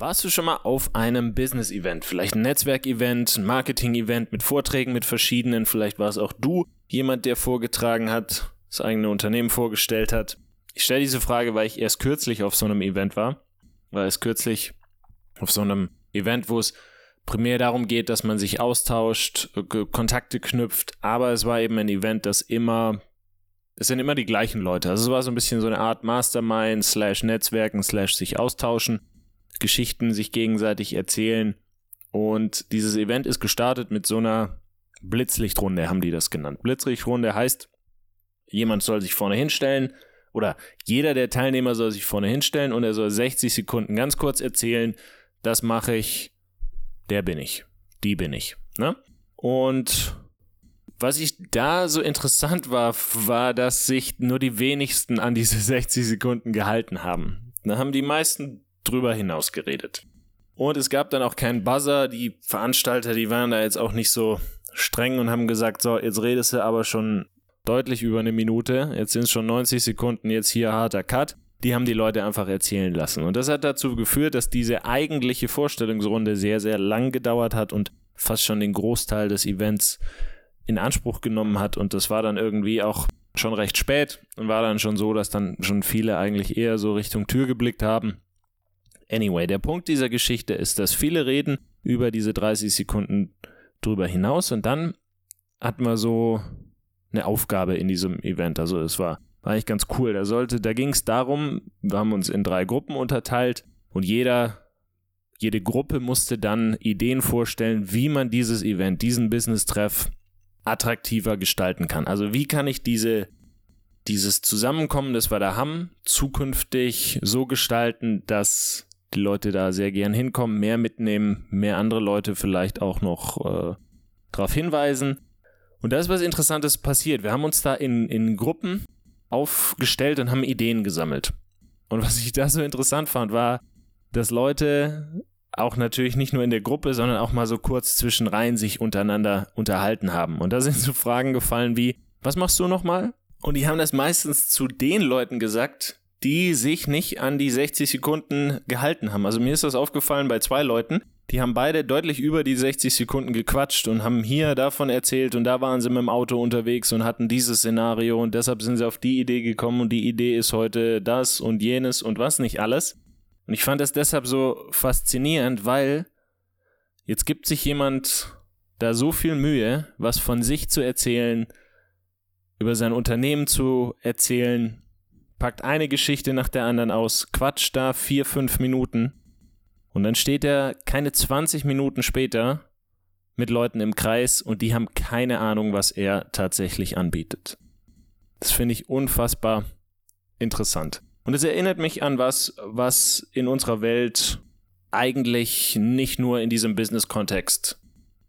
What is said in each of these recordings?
Warst du schon mal auf einem Business-Event? Vielleicht ein Netzwerk-Event, ein Marketing-Event mit Vorträgen mit verschiedenen. Vielleicht war es auch du, jemand, der vorgetragen hat, das eigene Unternehmen vorgestellt hat. Ich stelle diese Frage, weil ich erst kürzlich auf so einem Event war. War es kürzlich auf so einem Event, wo es primär darum geht, dass man sich austauscht, Kontakte knüpft. Aber es war eben ein Event, das immer es sind immer die gleichen Leute. Also es war so ein bisschen so eine Art Mastermind slash Netzwerken slash sich austauschen. Geschichten sich gegenseitig erzählen. Und dieses Event ist gestartet mit so einer Blitzlichtrunde, haben die das genannt. Blitzlichtrunde heißt, jemand soll sich vorne hinstellen oder jeder der Teilnehmer soll sich vorne hinstellen und er soll 60 Sekunden ganz kurz erzählen, das mache ich, der bin ich, die bin ich. Ne? Und was ich da so interessant war, war, dass sich nur die wenigsten an diese 60 Sekunden gehalten haben. Da haben die meisten drüber hinaus geredet. Und es gab dann auch keinen Buzzer. Die Veranstalter, die waren da jetzt auch nicht so streng und haben gesagt, so, jetzt redest du aber schon deutlich über eine Minute. Jetzt sind es schon 90 Sekunden, jetzt hier harter Cut. Die haben die Leute einfach erzählen lassen. Und das hat dazu geführt, dass diese eigentliche Vorstellungsrunde sehr, sehr lang gedauert hat und fast schon den Großteil des Events in Anspruch genommen hat. Und das war dann irgendwie auch schon recht spät und war dann schon so, dass dann schon viele eigentlich eher so Richtung Tür geblickt haben. Anyway, der Punkt dieser Geschichte ist, dass viele reden über diese 30 Sekunden drüber hinaus und dann hatten wir so eine Aufgabe in diesem Event. Also es war, war eigentlich ganz cool. Da da ging es darum, wir haben uns in drei Gruppen unterteilt und jeder, jede Gruppe musste dann Ideen vorstellen, wie man dieses Event, diesen Business-Treff attraktiver gestalten kann. Also wie kann ich diese dieses Zusammenkommen, das wir da haben, zukünftig so gestalten, dass die Leute da sehr gern hinkommen, mehr mitnehmen, mehr andere Leute vielleicht auch noch äh, darauf hinweisen. Und da ist was Interessantes passiert. Wir haben uns da in, in Gruppen aufgestellt und haben Ideen gesammelt. Und was ich da so interessant fand, war, dass Leute auch natürlich nicht nur in der Gruppe, sondern auch mal so kurz zwischen Reihen sich untereinander unterhalten haben. Und da sind so Fragen gefallen wie, was machst du nochmal? Und die haben das meistens zu den Leuten gesagt, die sich nicht an die 60 Sekunden gehalten haben. Also mir ist das aufgefallen bei zwei Leuten, die haben beide deutlich über die 60 Sekunden gequatscht und haben hier davon erzählt und da waren sie mit dem Auto unterwegs und hatten dieses Szenario und deshalb sind sie auf die Idee gekommen und die Idee ist heute das und jenes und was nicht alles. Und ich fand das deshalb so faszinierend, weil jetzt gibt sich jemand da so viel Mühe, was von sich zu erzählen, über sein Unternehmen zu erzählen, packt eine Geschichte nach der anderen aus, quatscht da vier, fünf Minuten und dann steht er keine 20 Minuten später mit Leuten im Kreis und die haben keine Ahnung, was er tatsächlich anbietet. Das finde ich unfassbar interessant. Und es erinnert mich an was, was in unserer Welt eigentlich nicht nur in diesem Business-Kontext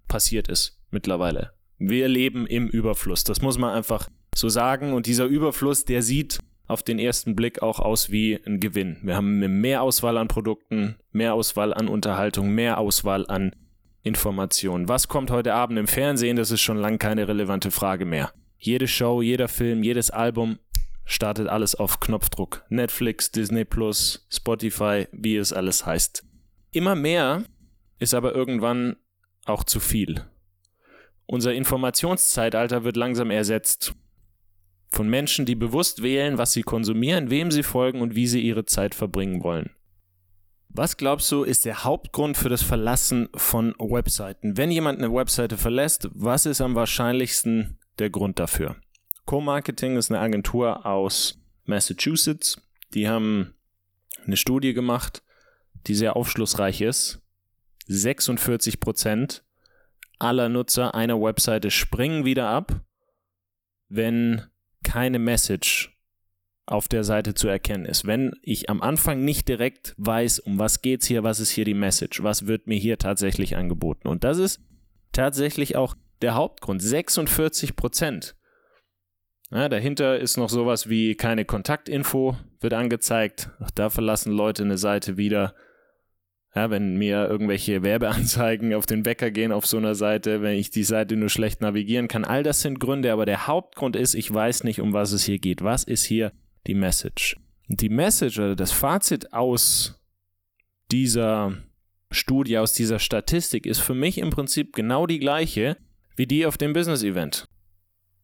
passiert ist mittlerweile. Wir leben im Überfluss. Das muss man einfach so sagen. Und dieser Überfluss, der sieht auf den ersten Blick auch aus wie ein Gewinn. Wir haben mehr Auswahl an Produkten, mehr Auswahl an Unterhaltung, mehr Auswahl an Informationen. Was kommt heute Abend im Fernsehen? Das ist schon lange keine relevante Frage mehr. Jede Show, jeder Film, jedes Album startet alles auf Knopfdruck. Netflix, Disney Plus, Spotify, wie es alles heißt. Immer mehr ist aber irgendwann auch zu viel. Unser Informationszeitalter wird langsam ersetzt von Menschen, die bewusst wählen, was sie konsumieren, wem sie folgen und wie sie ihre Zeit verbringen wollen. Was glaubst du, ist der Hauptgrund für das Verlassen von Webseiten? Wenn jemand eine Webseite verlässt, was ist am wahrscheinlichsten der Grund dafür? Co-Marketing ist eine Agentur aus Massachusetts. Die haben eine Studie gemacht, die sehr aufschlussreich ist. 46 Prozent aller Nutzer einer Webseite springen wieder ab, wenn keine Message auf der Seite zu erkennen ist. Wenn ich am Anfang nicht direkt weiß, um was geht's hier, was ist hier die Message, was wird mir hier tatsächlich angeboten. Und das ist tatsächlich auch der Hauptgrund. 46 Prozent. Ja, dahinter ist noch sowas wie keine Kontaktinfo wird angezeigt. Auch da verlassen Leute eine Seite wieder ja, wenn mir irgendwelche Werbeanzeigen auf den Wecker gehen auf so einer Seite, wenn ich die Seite nur schlecht navigieren kann, all das sind Gründe, aber der Hauptgrund ist, ich weiß nicht, um was es hier geht. Was ist hier die Message? Und die Message oder das Fazit aus dieser Studie, aus dieser Statistik ist für mich im Prinzip genau die gleiche wie die auf dem Business Event.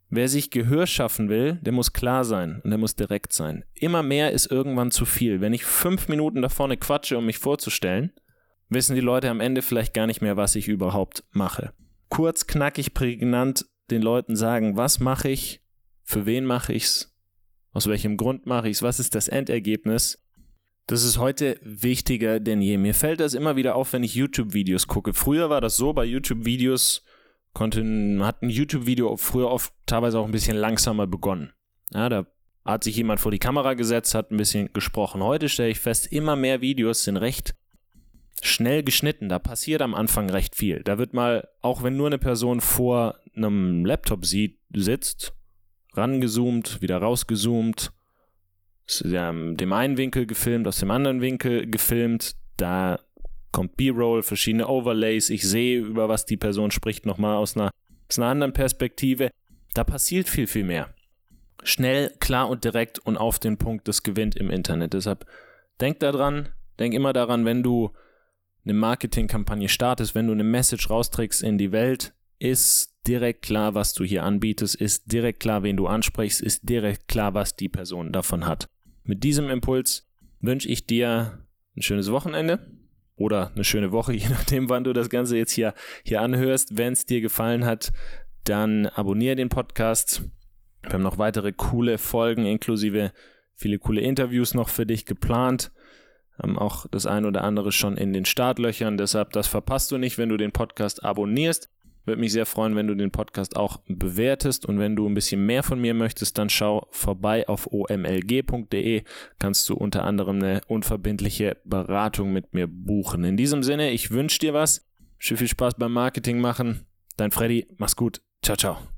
Wer sich Gehör schaffen will, der muss klar sein und der muss direkt sein. Immer mehr ist irgendwann zu viel. Wenn ich fünf Minuten da vorne quatsche, um mich vorzustellen, wissen die Leute am Ende vielleicht gar nicht mehr, was ich überhaupt mache. Kurz, knackig, prägnant den Leuten sagen, was mache ich, für wen mache ich's, aus welchem Grund mache ich's, was ist das Endergebnis. Das ist heute wichtiger denn je. Mir fällt das immer wieder auf, wenn ich YouTube-Videos gucke. Früher war das so, bei YouTube-Videos konnte, hat ein YouTube-Video früher oft teilweise auch ein bisschen langsamer begonnen. Ja, da hat sich jemand vor die Kamera gesetzt, hat ein bisschen gesprochen. Heute stelle ich fest, immer mehr Videos sind recht schnell geschnitten. Da passiert am Anfang recht viel. Da wird mal, auch wenn nur eine Person vor einem Laptop sieht, sitzt, rangezoomt, wieder rausgezoomt, aus dem einen Winkel gefilmt, aus dem anderen Winkel gefilmt. Da kommt B-Roll, verschiedene Overlays. Ich sehe, über was die Person spricht, nochmal aus einer, aus einer anderen Perspektive. Da passiert viel, viel mehr. Schnell, klar und direkt und auf den Punkt, das gewinnt im Internet. Deshalb denk daran, denk immer daran, wenn du eine Marketingkampagne startest, wenn du eine Message rausträgst in die Welt, ist direkt klar, was du hier anbietest, ist direkt klar, wen du ansprichst, ist direkt klar, was die Person davon hat. Mit diesem Impuls wünsche ich dir ein schönes Wochenende oder eine schöne Woche, je nachdem, wann du das Ganze jetzt hier, hier anhörst. Wenn es dir gefallen hat, dann abonniere den Podcast. Wir haben noch weitere coole Folgen, inklusive viele coole Interviews noch für dich geplant. Haben auch das ein oder andere schon in den Startlöchern. Deshalb, das verpasst du nicht, wenn du den Podcast abonnierst. Würde mich sehr freuen, wenn du den Podcast auch bewertest und wenn du ein bisschen mehr von mir möchtest, dann schau vorbei auf omlg.de. Kannst du unter anderem eine unverbindliche Beratung mit mir buchen. In diesem Sinne, ich wünsche dir was. Viel Spaß beim Marketing machen. Dein Freddy, mach's gut. Ciao, ciao.